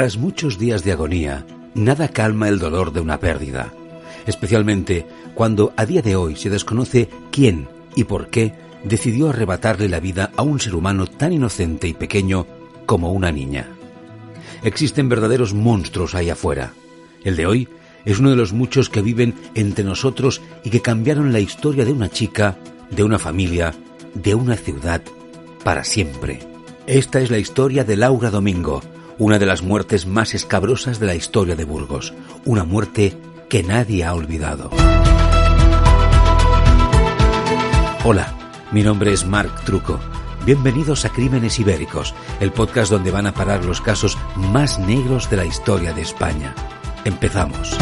Tras muchos días de agonía, nada calma el dolor de una pérdida, especialmente cuando a día de hoy se desconoce quién y por qué decidió arrebatarle la vida a un ser humano tan inocente y pequeño como una niña. Existen verdaderos monstruos ahí afuera. El de hoy es uno de los muchos que viven entre nosotros y que cambiaron la historia de una chica, de una familia, de una ciudad, para siempre. Esta es la historia de Laura Domingo, una de las muertes más escabrosas de la historia de Burgos, una muerte que nadie ha olvidado. Hola, mi nombre es Marc Truco. Bienvenidos a Crímenes Ibéricos, el podcast donde van a parar los casos más negros de la historia de España. Empezamos.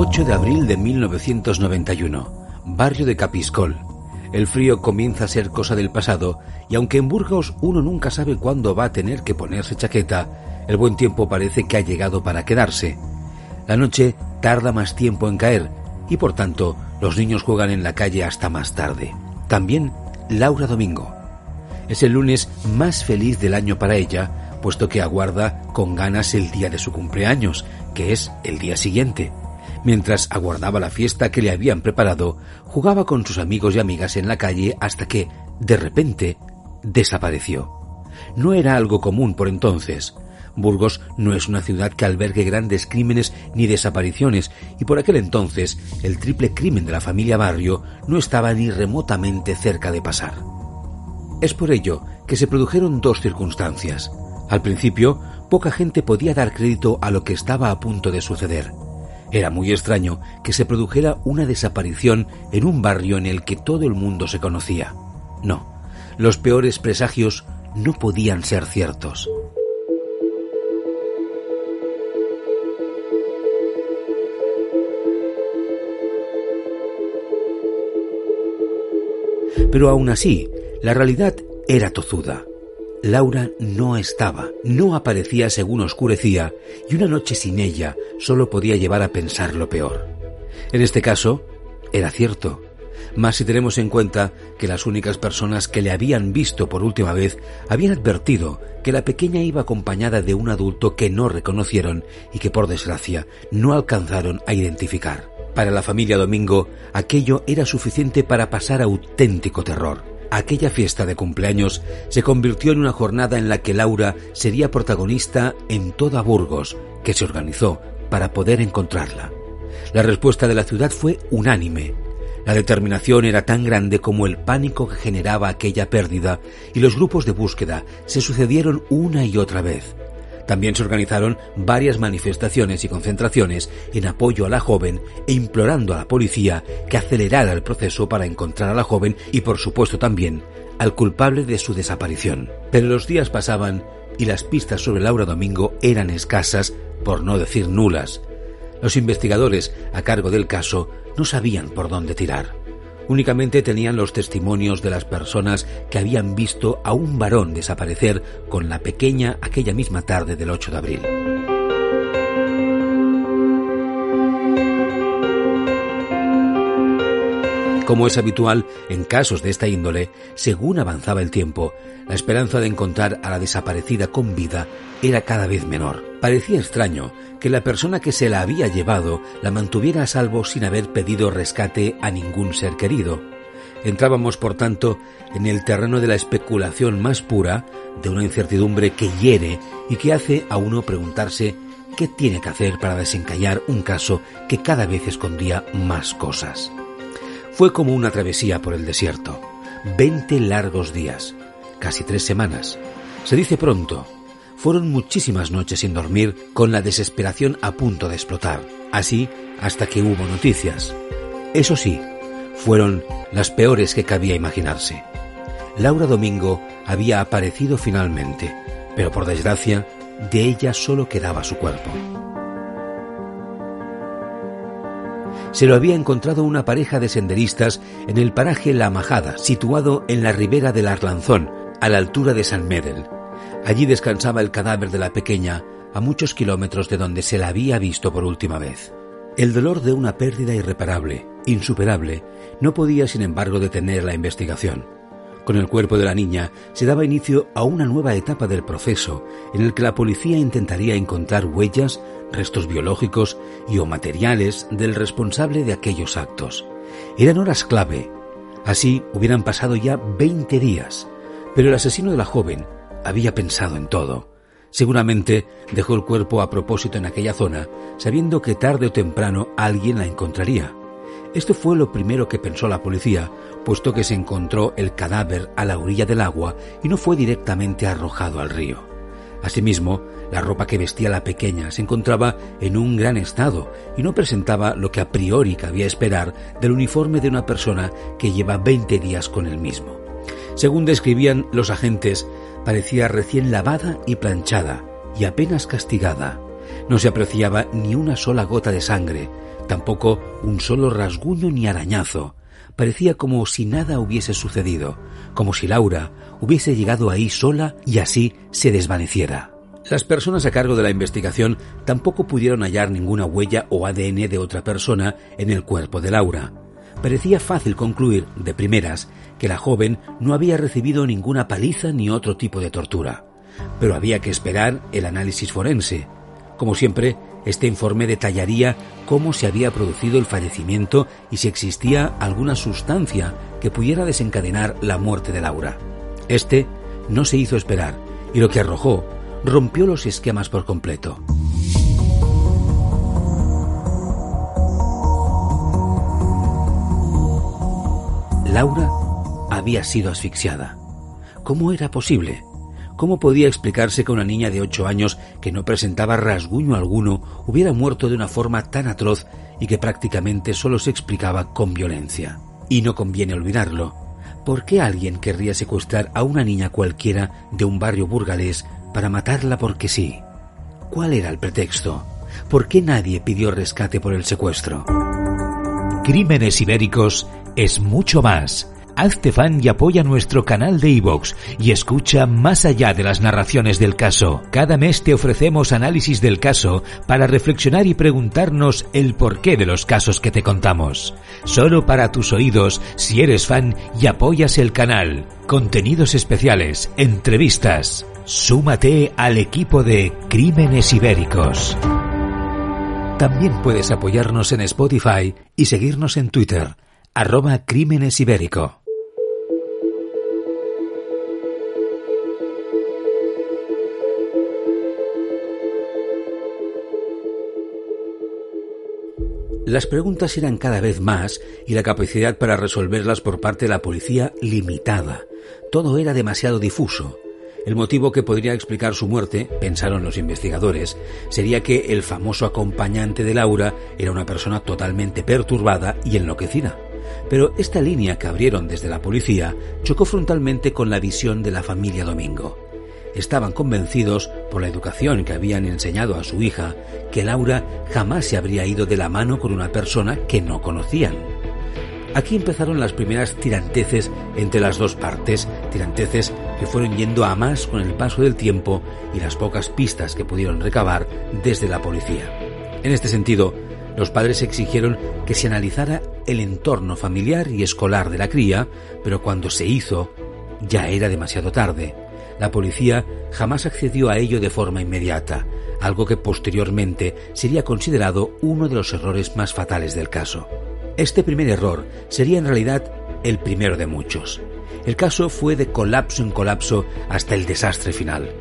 8 de abril de 1991, barrio de Capiscol. El frío comienza a ser cosa del pasado y aunque en Burgos uno nunca sabe cuándo va a tener que ponerse chaqueta, el buen tiempo parece que ha llegado para quedarse. La noche tarda más tiempo en caer y por tanto los niños juegan en la calle hasta más tarde. También Laura Domingo. Es el lunes más feliz del año para ella, puesto que aguarda con ganas el día de su cumpleaños, que es el día siguiente. Mientras aguardaba la fiesta que le habían preparado, jugaba con sus amigos y amigas en la calle hasta que, de repente, desapareció. No era algo común por entonces. Burgos no es una ciudad que albergue grandes crímenes ni desapariciones, y por aquel entonces el triple crimen de la familia Barrio no estaba ni remotamente cerca de pasar. Es por ello que se produjeron dos circunstancias. Al principio, poca gente podía dar crédito a lo que estaba a punto de suceder. Era muy extraño que se produjera una desaparición en un barrio en el que todo el mundo se conocía. No, los peores presagios no podían ser ciertos. Pero aún así, la realidad era tozuda. Laura no estaba, no aparecía según oscurecía, y una noche sin ella solo podía llevar a pensar lo peor. En este caso, era cierto, más si tenemos en cuenta que las únicas personas que le habían visto por última vez habían advertido que la pequeña iba acompañada de un adulto que no reconocieron y que por desgracia no alcanzaron a identificar. Para la familia Domingo, aquello era suficiente para pasar auténtico terror. Aquella fiesta de cumpleaños se convirtió en una jornada en la que Laura sería protagonista en toda Burgos, que se organizó para poder encontrarla. La respuesta de la ciudad fue unánime. La determinación era tan grande como el pánico que generaba aquella pérdida y los grupos de búsqueda se sucedieron una y otra vez. También se organizaron varias manifestaciones y concentraciones en apoyo a la joven e implorando a la policía que acelerara el proceso para encontrar a la joven y por supuesto también al culpable de su desaparición. Pero los días pasaban y las pistas sobre Laura Domingo eran escasas, por no decir nulas. Los investigadores a cargo del caso no sabían por dónde tirar únicamente tenían los testimonios de las personas que habían visto a un varón desaparecer con la pequeña aquella misma tarde del 8 de abril. Como es habitual en casos de esta índole, según avanzaba el tiempo, la esperanza de encontrar a la desaparecida con vida era cada vez menor. Parecía extraño que la persona que se la había llevado la mantuviera a salvo sin haber pedido rescate a ningún ser querido. Entrábamos, por tanto, en el terreno de la especulación más pura, de una incertidumbre que hiere y que hace a uno preguntarse qué tiene que hacer para desencallar un caso que cada vez escondía más cosas. Fue como una travesía por el desierto. Veinte largos días, casi tres semanas. Se dice pronto. Fueron muchísimas noches sin dormir, con la desesperación a punto de explotar. Así hasta que hubo noticias. Eso sí, fueron las peores que cabía imaginarse. Laura Domingo había aparecido finalmente, pero por desgracia, de ella solo quedaba su cuerpo. Se lo había encontrado una pareja de senderistas en el paraje La Majada, situado en la ribera del Arlanzón, a la altura de San Medel. Allí descansaba el cadáver de la pequeña, a muchos kilómetros de donde se la había visto por última vez. El dolor de una pérdida irreparable, insuperable, no podía sin embargo detener la investigación. Con el cuerpo de la niña se daba inicio a una nueva etapa del proceso en el que la policía intentaría encontrar huellas, restos biológicos y o materiales del responsable de aquellos actos. Eran horas clave. Así hubieran pasado ya 20 días, pero el asesino de la joven había pensado en todo Seguramente dejó el cuerpo a propósito en aquella zona, sabiendo que tarde o temprano alguien la encontraría. Esto fue lo primero que pensó la policía, puesto que se encontró el cadáver a la orilla del agua y no fue directamente arrojado al río. Asimismo, la ropa que vestía la pequeña se encontraba en un gran estado y no presentaba lo que a priori cabía esperar del uniforme de una persona que lleva 20 días con el mismo. Según describían los agentes, parecía recién lavada y planchada y apenas castigada. No se apreciaba ni una sola gota de sangre, tampoco un solo rasguño ni arañazo. Parecía como si nada hubiese sucedido, como si Laura hubiese llegado ahí sola y así se desvaneciera. Las personas a cargo de la investigación tampoco pudieron hallar ninguna huella o ADN de otra persona en el cuerpo de Laura. Parecía fácil concluir, de primeras, que la joven no había recibido ninguna paliza ni otro tipo de tortura. Pero había que esperar el análisis forense. Como siempre, este informe detallaría cómo se había producido el fallecimiento y si existía alguna sustancia que pudiera desencadenar la muerte de Laura. Este no se hizo esperar y lo que arrojó rompió los esquemas por completo. Laura había sido asfixiada. ¿Cómo era posible? ¿Cómo podía explicarse que una niña de ocho años que no presentaba rasguño alguno hubiera muerto de una forma tan atroz y que prácticamente solo se explicaba con violencia? Y no conviene olvidarlo. ¿Por qué alguien querría secuestrar a una niña cualquiera de un barrio burgalés para matarla porque sí? ¿Cuál era el pretexto? ¿Por qué nadie pidió rescate por el secuestro? Crímenes ibéricos es mucho más. Hazte fan y apoya nuestro canal de iVoox y escucha más allá de las narraciones del caso. Cada mes te ofrecemos análisis del caso para reflexionar y preguntarnos el porqué de los casos que te contamos. Solo para tus oídos si eres fan y apoyas el canal. Contenidos especiales, entrevistas. Súmate al equipo de Crímenes Ibéricos. También puedes apoyarnos en Spotify y seguirnos en Twitter arroba Crímenes Ibérico. Las preguntas eran cada vez más y la capacidad para resolverlas por parte de la policía limitada. Todo era demasiado difuso. El motivo que podría explicar su muerte, pensaron los investigadores, sería que el famoso acompañante de Laura era una persona totalmente perturbada y enloquecida. Pero esta línea que abrieron desde la policía chocó frontalmente con la visión de la familia Domingo. Estaban convencidos, por la educación que habían enseñado a su hija, que Laura jamás se habría ido de la mano con una persona que no conocían. Aquí empezaron las primeras tiranteces entre las dos partes, tiranteces que fueron yendo a más con el paso del tiempo y las pocas pistas que pudieron recabar desde la policía. En este sentido, los padres exigieron que se analizara el entorno familiar y escolar de la cría, pero cuando se hizo ya era demasiado tarde. La policía jamás accedió a ello de forma inmediata, algo que posteriormente sería considerado uno de los errores más fatales del caso. Este primer error sería en realidad el primero de muchos. El caso fue de colapso en colapso hasta el desastre final.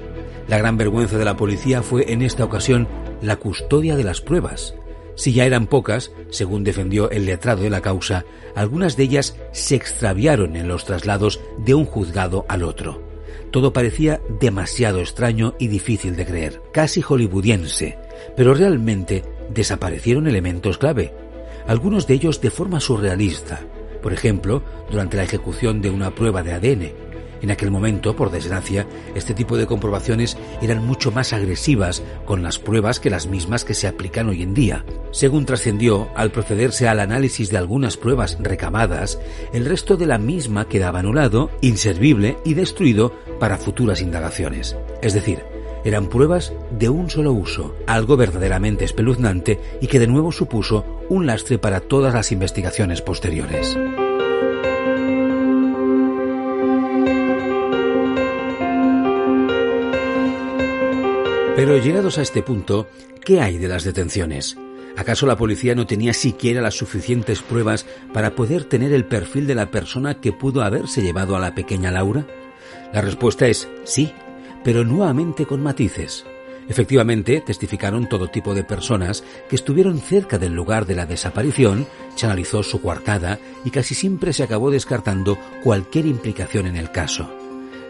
La gran vergüenza de la policía fue en esta ocasión la custodia de las pruebas. Si ya eran pocas, según defendió el letrado de la causa, algunas de ellas se extraviaron en los traslados de un juzgado al otro. Todo parecía demasiado extraño y difícil de creer, casi hollywoodiense, pero realmente desaparecieron elementos clave, algunos de ellos de forma surrealista, por ejemplo, durante la ejecución de una prueba de ADN. En aquel momento, por desgracia, este tipo de comprobaciones eran mucho más agresivas con las pruebas que las mismas que se aplican hoy en día. Según trascendió, al procederse al análisis de algunas pruebas recabadas, el resto de la misma quedaba anulado, inservible y destruido para futuras indagaciones. Es decir, eran pruebas de un solo uso, algo verdaderamente espeluznante y que de nuevo supuso un lastre para todas las investigaciones posteriores. Pero llegados a este punto, ¿qué hay de las detenciones? ¿Acaso la policía no tenía siquiera las suficientes pruebas para poder tener el perfil de la persona que pudo haberse llevado a la pequeña Laura? La respuesta es sí, pero nuevamente con matices. Efectivamente, testificaron todo tipo de personas que estuvieron cerca del lugar de la desaparición, se analizó su coartada y casi siempre se acabó descartando cualquier implicación en el caso.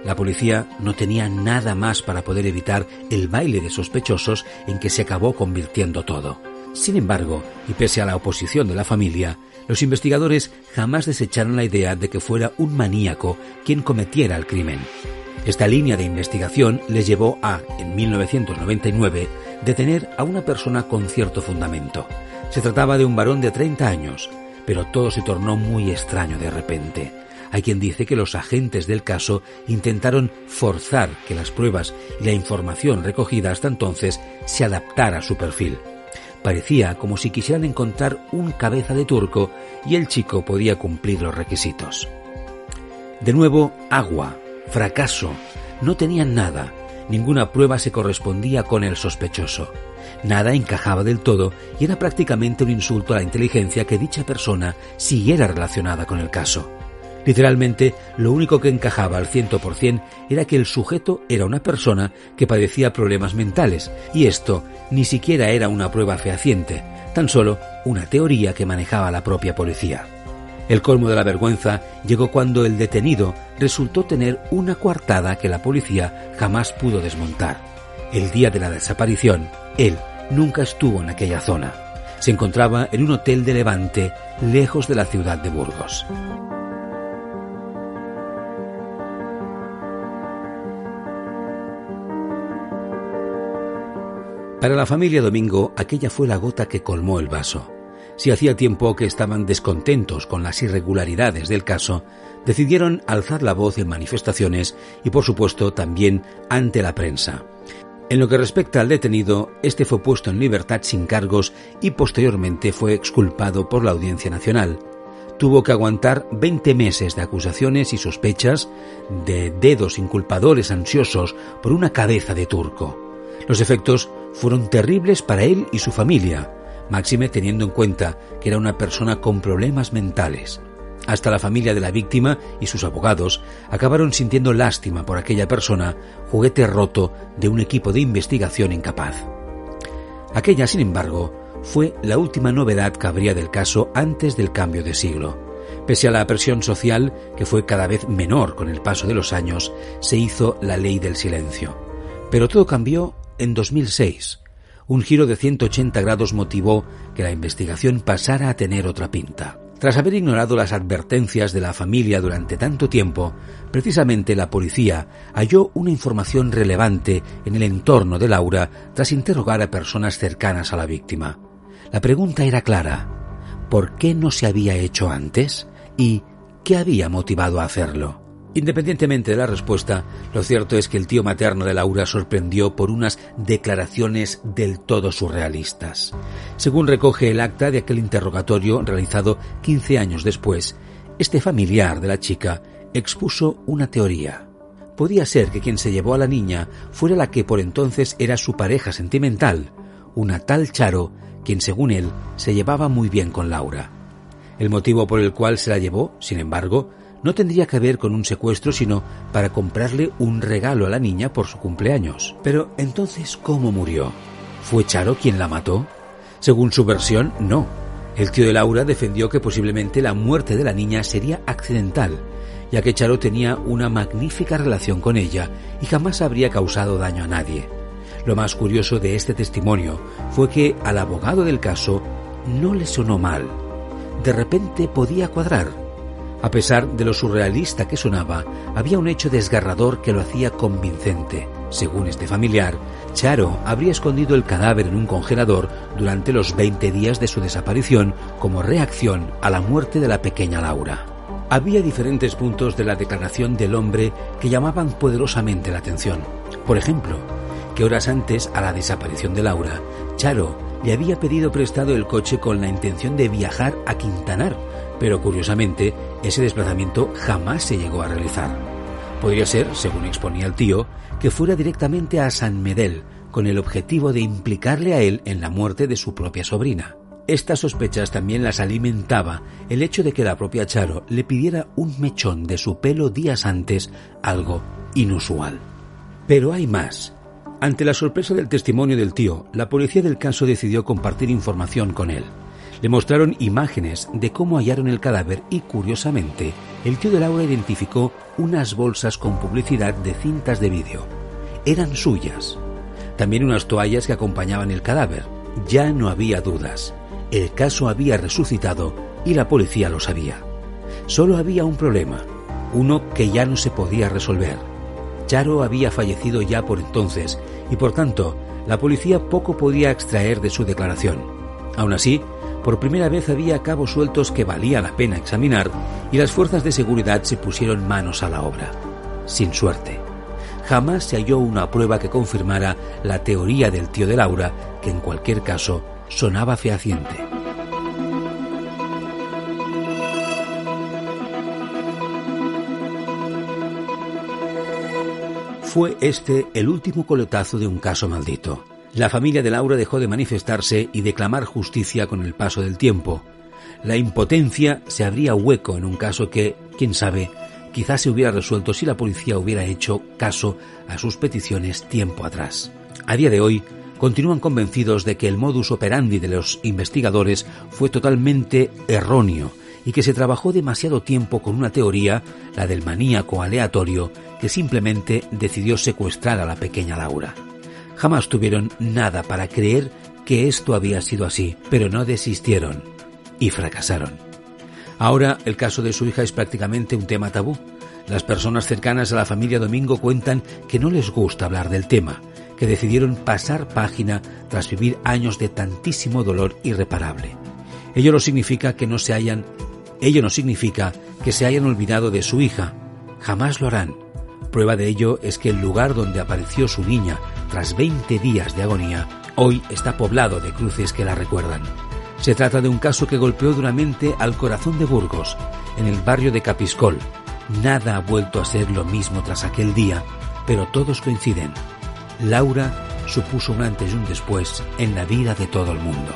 La policía no tenía nada más para poder evitar el baile de sospechosos en que se acabó convirtiendo todo. Sin embargo, y pese a la oposición de la familia, los investigadores jamás desecharon la idea de que fuera un maníaco quien cometiera el crimen. Esta línea de investigación les llevó a, en 1999, detener a una persona con cierto fundamento. Se trataba de un varón de 30 años, pero todo se tornó muy extraño de repente. Hay quien dice que los agentes del caso intentaron forzar que las pruebas y la información recogida hasta entonces se adaptara a su perfil. Parecía como si quisieran encontrar un cabeza de turco y el chico podía cumplir los requisitos. De nuevo, agua, Fracaso. No tenían nada. Ninguna prueba se correspondía con el sospechoso. Nada encajaba del todo y era prácticamente un insulto a la inteligencia que dicha persona siguiera relacionada con el caso. Literalmente, lo único que encajaba al ciento por cien era que el sujeto era una persona que padecía problemas mentales, y esto ni siquiera era una prueba fehaciente, tan solo una teoría que manejaba la propia policía. El colmo de la vergüenza llegó cuando el detenido resultó tener una coartada que la policía jamás pudo desmontar. El día de la desaparición, él nunca estuvo en aquella zona. Se encontraba en un hotel de Levante, lejos de la ciudad de Burgos. Para la familia Domingo, aquella fue la gota que colmó el vaso. Si hacía tiempo que estaban descontentos con las irregularidades del caso, decidieron alzar la voz en manifestaciones y, por supuesto, también ante la prensa. En lo que respecta al detenido, este fue puesto en libertad sin cargos y posteriormente fue exculpado por la Audiencia Nacional. Tuvo que aguantar 20 meses de acusaciones y sospechas de dedos inculpadores ansiosos por una cabeza de turco. Los efectos fueron terribles para él y su familia, máxime teniendo en cuenta que era una persona con problemas mentales. Hasta la familia de la víctima y sus abogados acabaron sintiendo lástima por aquella persona, juguete roto de un equipo de investigación incapaz. Aquella, sin embargo, fue la última novedad que habría del caso antes del cambio de siglo. Pese a la presión social, que fue cada vez menor con el paso de los años, se hizo la ley del silencio. Pero todo cambió en 2006, un giro de 180 grados motivó que la investigación pasara a tener otra pinta. Tras haber ignorado las advertencias de la familia durante tanto tiempo, precisamente la policía halló una información relevante en el entorno de Laura tras interrogar a personas cercanas a la víctima. La pregunta era clara. ¿Por qué no se había hecho antes? ¿Y qué había motivado a hacerlo? Independientemente de la respuesta, lo cierto es que el tío materno de Laura sorprendió por unas declaraciones del todo surrealistas. Según recoge el acta de aquel interrogatorio realizado 15 años después, este familiar de la chica expuso una teoría. Podía ser que quien se llevó a la niña fuera la que por entonces era su pareja sentimental, una tal Charo, quien según él se llevaba muy bien con Laura. El motivo por el cual se la llevó, sin embargo, no tendría que ver con un secuestro, sino para comprarle un regalo a la niña por su cumpleaños. Pero entonces, ¿cómo murió? ¿Fue Charo quien la mató? Según su versión, no. El tío de Laura defendió que posiblemente la muerte de la niña sería accidental, ya que Charo tenía una magnífica relación con ella y jamás habría causado daño a nadie. Lo más curioso de este testimonio fue que al abogado del caso no le sonó mal. De repente podía cuadrar. A pesar de lo surrealista que sonaba, había un hecho desgarrador que lo hacía convincente. Según este familiar, Charo habría escondido el cadáver en un congelador durante los 20 días de su desaparición como reacción a la muerte de la pequeña Laura. Había diferentes puntos de la declaración del hombre que llamaban poderosamente la atención. Por ejemplo, que horas antes a la desaparición de Laura, Charo le había pedido prestado el coche con la intención de viajar a Quintanar, pero curiosamente ese desplazamiento jamás se llegó a realizar. Podría ser, según exponía el tío, que fuera directamente a San Medel, con el objetivo de implicarle a él en la muerte de su propia sobrina. Estas sospechas también las alimentaba el hecho de que la propia Charo le pidiera un mechón de su pelo días antes, algo inusual. Pero hay más. Ante la sorpresa del testimonio del tío, la policía del caso decidió compartir información con él. Le mostraron imágenes de cómo hallaron el cadáver y, curiosamente, el tío de Laura identificó unas bolsas con publicidad de cintas de vídeo. Eran suyas. También unas toallas que acompañaban el cadáver. Ya no había dudas. El caso había resucitado y la policía lo sabía. Solo había un problema, uno que ya no se podía resolver. Charo había fallecido ya por entonces y por tanto la policía poco podía extraer de su declaración. Aún así, por primera vez había cabos sueltos que valía la pena examinar y las fuerzas de seguridad se pusieron manos a la obra. Sin suerte. Jamás se halló una prueba que confirmara la teoría del tío de Laura, que en cualquier caso sonaba fehaciente. Fue este el último coletazo de un caso maldito. La familia de Laura dejó de manifestarse y de clamar justicia con el paso del tiempo. La impotencia se abría hueco en un caso que, quién sabe, quizás se hubiera resuelto si la policía hubiera hecho caso a sus peticiones tiempo atrás. A día de hoy, continúan convencidos de que el modus operandi de los investigadores fue totalmente erróneo y que se trabajó demasiado tiempo con una teoría, la del maníaco aleatorio, que simplemente decidió secuestrar a la pequeña Laura. Jamás tuvieron nada para creer que esto había sido así, pero no desistieron y fracasaron. Ahora el caso de su hija es prácticamente un tema tabú. Las personas cercanas a la familia Domingo cuentan que no les gusta hablar del tema, que decidieron pasar página tras vivir años de tantísimo dolor irreparable. Ello no significa que no se hayan ello no significa que se hayan olvidado de su hija. Jamás lo harán. Prueba de ello es que el lugar donde apareció su niña tras 20 días de agonía hoy está poblado de cruces que la recuerdan. Se trata de un caso que golpeó duramente al corazón de Burgos, en el barrio de Capiscol. Nada ha vuelto a ser lo mismo tras aquel día, pero todos coinciden. Laura supuso un antes y un después en la vida de todo el mundo.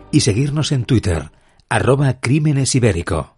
y seguirnos en Twitter, arroba Crímenes Ibérico.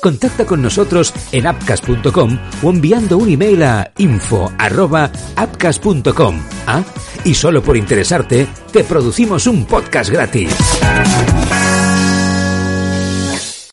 Contacta con nosotros en apcas.com o enviando un email a info@apcas.com. Ah, y solo por interesarte, te producimos un podcast gratis.